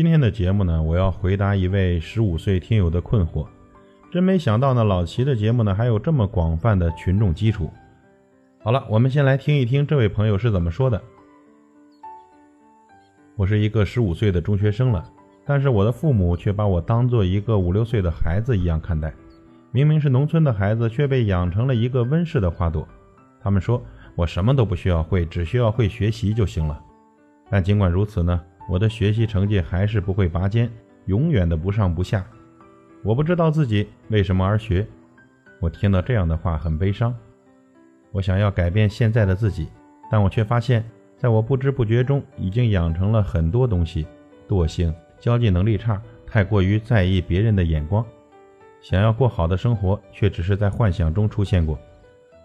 今天的节目呢，我要回答一位十五岁听友的困惑。真没想到呢，老齐的节目呢还有这么广泛的群众基础。好了，我们先来听一听这位朋友是怎么说的。我是一个十五岁的中学生了，但是我的父母却把我当做一个五六岁的孩子一样看待。明明是农村的孩子，却被养成了一个温室的花朵。他们说我什么都不需要会，只需要会学习就行了。但尽管如此呢，我的学习成绩还是不会拔尖，永远的不上不下。我不知道自己为什么而学。我听到这样的话很悲伤。我想要改变现在的自己，但我却发现，在我不知不觉中已经养成了很多东西：惰性、交际能力差、太过于在意别人的眼光。想要过好的生活，却只是在幻想中出现过。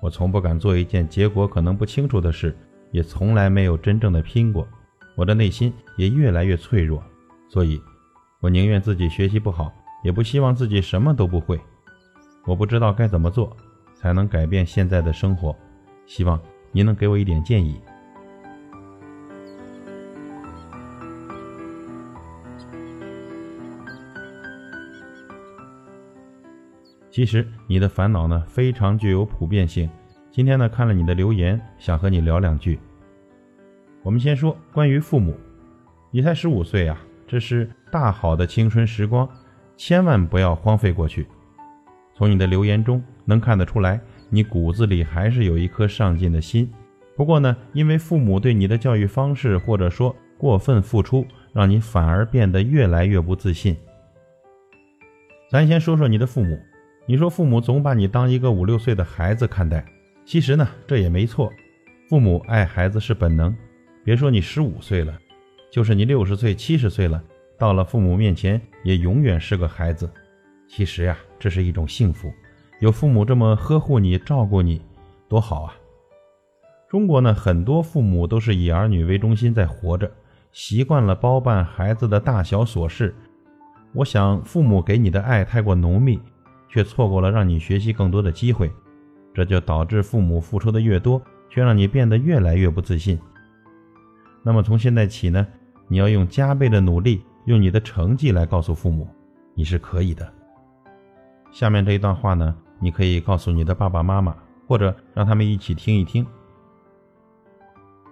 我从不敢做一件结果可能不清楚的事，也从来没有真正的拼过。我的内心也越来越脆弱，所以，我宁愿自己学习不好，也不希望自己什么都不会。我不知道该怎么做才能改变现在的生活，希望您能给我一点建议。其实你的烦恼呢非常具有普遍性。今天呢看了你的留言，想和你聊两句。我们先说关于父母，你才十五岁啊，这是大好的青春时光，千万不要荒废过去。从你的留言中能看得出来，你骨子里还是有一颗上进的心。不过呢，因为父母对你的教育方式或者说过分付出，让你反而变得越来越不自信。咱先说说你的父母，你说父母总把你当一个五六岁的孩子看待，其实呢，这也没错，父母爱孩子是本能。别说你十五岁了，就是你六十岁、七十岁了，到了父母面前也永远是个孩子。其实呀，这是一种幸福，有父母这么呵护你、照顾你，多好啊！中国呢，很多父母都是以儿女为中心在活着，习惯了包办孩子的大小琐事。我想，父母给你的爱太过浓密，却错过了让你学习更多的机会，这就导致父母付出的越多，却让你变得越来越不自信。那么从现在起呢，你要用加倍的努力，用你的成绩来告诉父母，你是可以的。下面这一段话呢，你可以告诉你的爸爸妈妈，或者让他们一起听一听。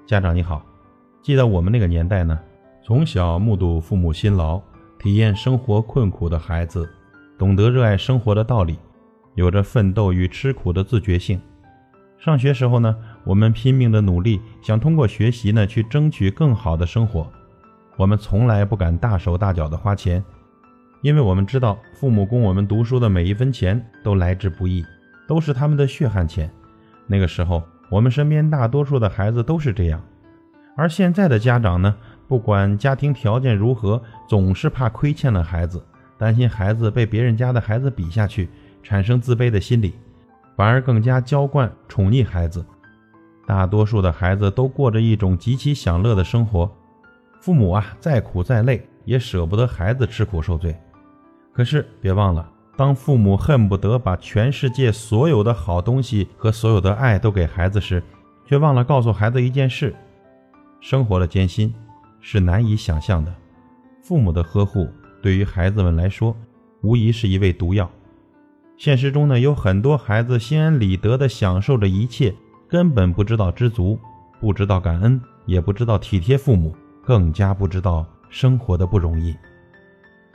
家长你好，记得我们那个年代呢，从小目睹父母辛劳，体验生活困苦的孩子，懂得热爱生活的道理，有着奋斗与吃苦的自觉性。上学时候呢，我们拼命的努力，想通过学习呢去争取更好的生活。我们从来不敢大手大脚的花钱，因为我们知道父母供我们读书的每一分钱都来之不易，都是他们的血汗钱。那个时候，我们身边大多数的孩子都是这样。而现在的家长呢，不管家庭条件如何，总是怕亏欠了孩子，担心孩子被别人家的孩子比下去，产生自卑的心理。反而更加娇惯宠溺孩子，大多数的孩子都过着一种极其享乐的生活，父母啊再苦再累也舍不得孩子吃苦受罪。可是别忘了，当父母恨不得把全世界所有的好东西和所有的爱都给孩子时，却忘了告诉孩子一件事：生活的艰辛是难以想象的，父母的呵护对于孩子们来说，无疑是一味毒药。现实中呢，有很多孩子心安理得地享受着一切，根本不知道知足，不知道感恩，也不知道体贴父母，更加不知道生活的不容易。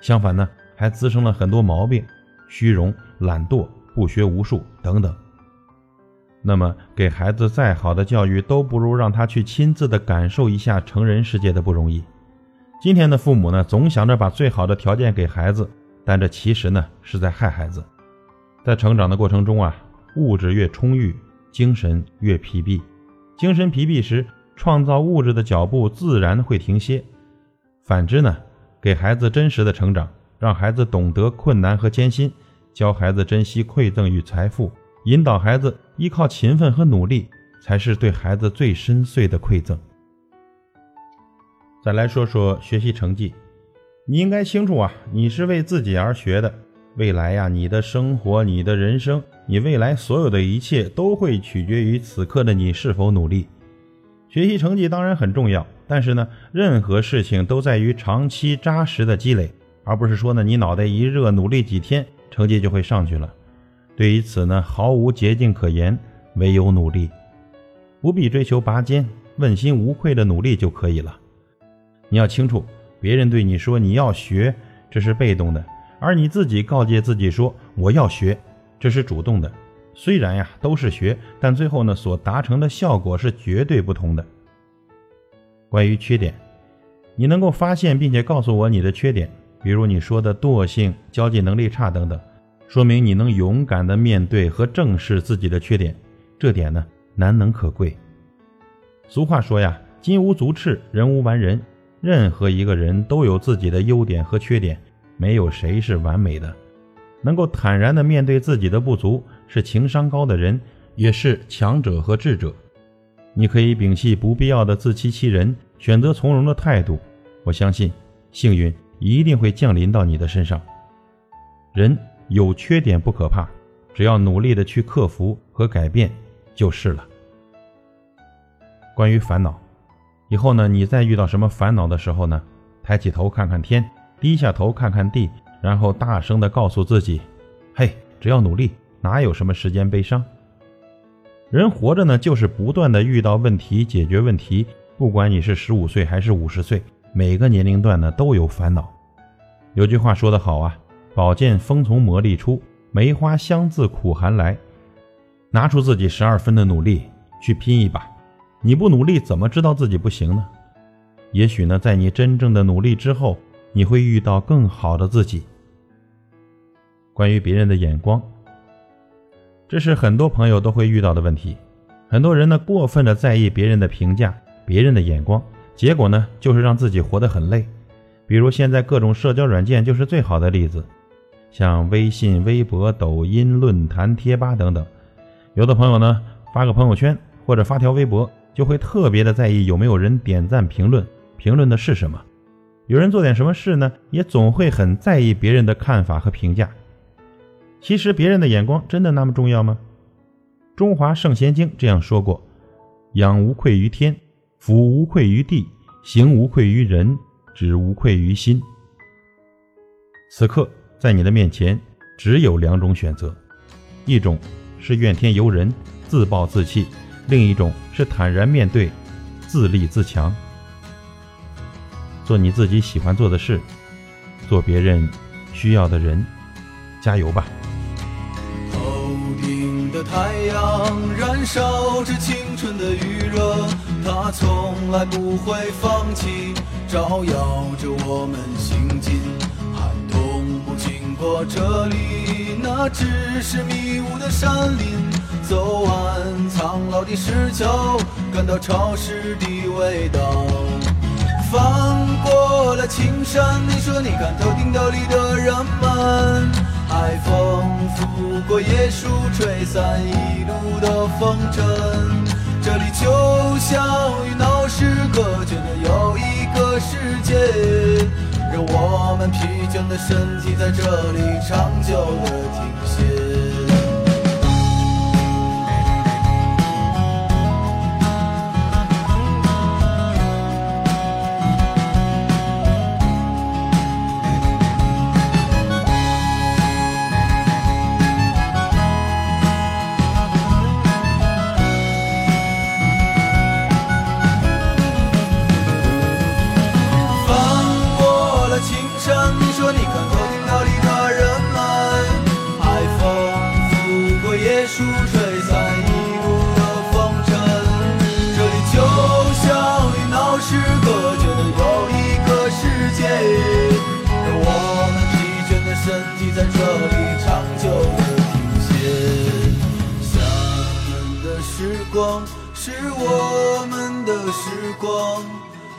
相反呢，还滋生了很多毛病，虚荣、懒惰、不学无术等等。那么，给孩子再好的教育，都不如让他去亲自的感受一下成人世界的不容易。今天的父母呢，总想着把最好的条件给孩子，但这其实呢，是在害孩子。在成长的过程中啊，物质越充裕，精神越疲惫。精神疲惫时，创造物质的脚步自然会停歇。反之呢，给孩子真实的成长，让孩子懂得困难和艰辛，教孩子珍惜馈赠与财富，引导孩子依靠勤奋和努力，才是对孩子最深邃的馈赠。再来说说学习成绩，你应该清楚啊，你是为自己而学的。未来呀，你的生活，你的人生，你未来所有的一切都会取决于此刻的你是否努力。学习成绩当然很重要，但是呢，任何事情都在于长期扎实的积累，而不是说呢，你脑袋一热，努力几天，成绩就会上去了。对于此呢，毫无捷径可言，唯有努力，不必追求拔尖，问心无愧的努力就可以了。你要清楚，别人对你说你要学，这是被动的；而你自己告诫自己说我要学，这是主动的。虽然呀都是学，但最后呢所达成的效果是绝对不同的。关于缺点，你能够发现并且告诉我你的缺点，比如你说的惰性、交际能力差等等，说明你能勇敢的面对和正视自己的缺点，这点呢难能可贵。俗话说呀，金无足赤，人无完人，任何一个人都有自己的优点和缺点，没有谁是完美的。能够坦然地面对自己的不足，是情商高的人，也是强者和智者。你可以摒弃不必要的自欺欺人，选择从容的态度。我相信，幸运一定会降临到你的身上。人有缺点不可怕，只要努力的去克服和改变就是了。关于烦恼，以后呢，你再遇到什么烦恼的时候呢，抬起头看看天，低下头看看地。然后大声地告诉自己：“嘿，只要努力，哪有什么时间悲伤？人活着呢，就是不断的遇到问题，解决问题。不管你是十五岁还是五十岁，每个年龄段呢都有烦恼。有句话说得好啊：‘宝剑锋从磨砺出，梅花香自苦寒来。’拿出自己十二分的努力去拼一把。你不努力，怎么知道自己不行呢？也许呢，在你真正的努力之后。”你会遇到更好的自己。关于别人的眼光，这是很多朋友都会遇到的问题。很多人呢，过分的在意别人的评价、别人的眼光，结果呢，就是让自己活得很累。比如现在各种社交软件就是最好的例子，像微信、微博、抖音、论坛、贴吧等等。有的朋友呢，发个朋友圈或者发条微博，就会特别的在意有没有人点赞、评论，评论的是什么。有人做点什么事呢，也总会很在意别人的看法和评价。其实别人的眼光真的那么重要吗？《中华圣贤经》这样说过：“养无愧于天，俯无愧于地，行无愧于人，止无愧于心。”此刻在你的面前只有两种选择：一种是怨天尤人、自暴自弃；另一种是坦然面对、自立自强。做你自己喜欢做的事，做别人需要的人，加油吧！头顶的太阳燃烧着青春的余热，它从来不会放弃，照耀着我们行进。寒冬不经过这里，那只是迷雾的山林。走完苍老的石桥，感到潮湿的味道。翻过了青山，你说你看头顶斗笠的人们，海风拂过椰树，吹散一路的风尘。这里就像与闹市隔绝的又一个世界，让我们疲倦的身体在这里长久的停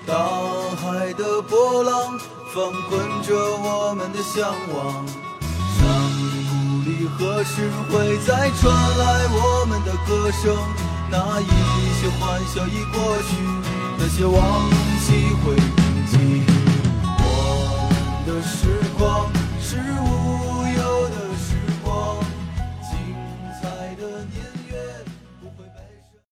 大海的波浪翻滚着我们的向往。山谷里何时会再传来我们的歌声？那一些欢笑已过去，那些往昔会铭记。我们的时光。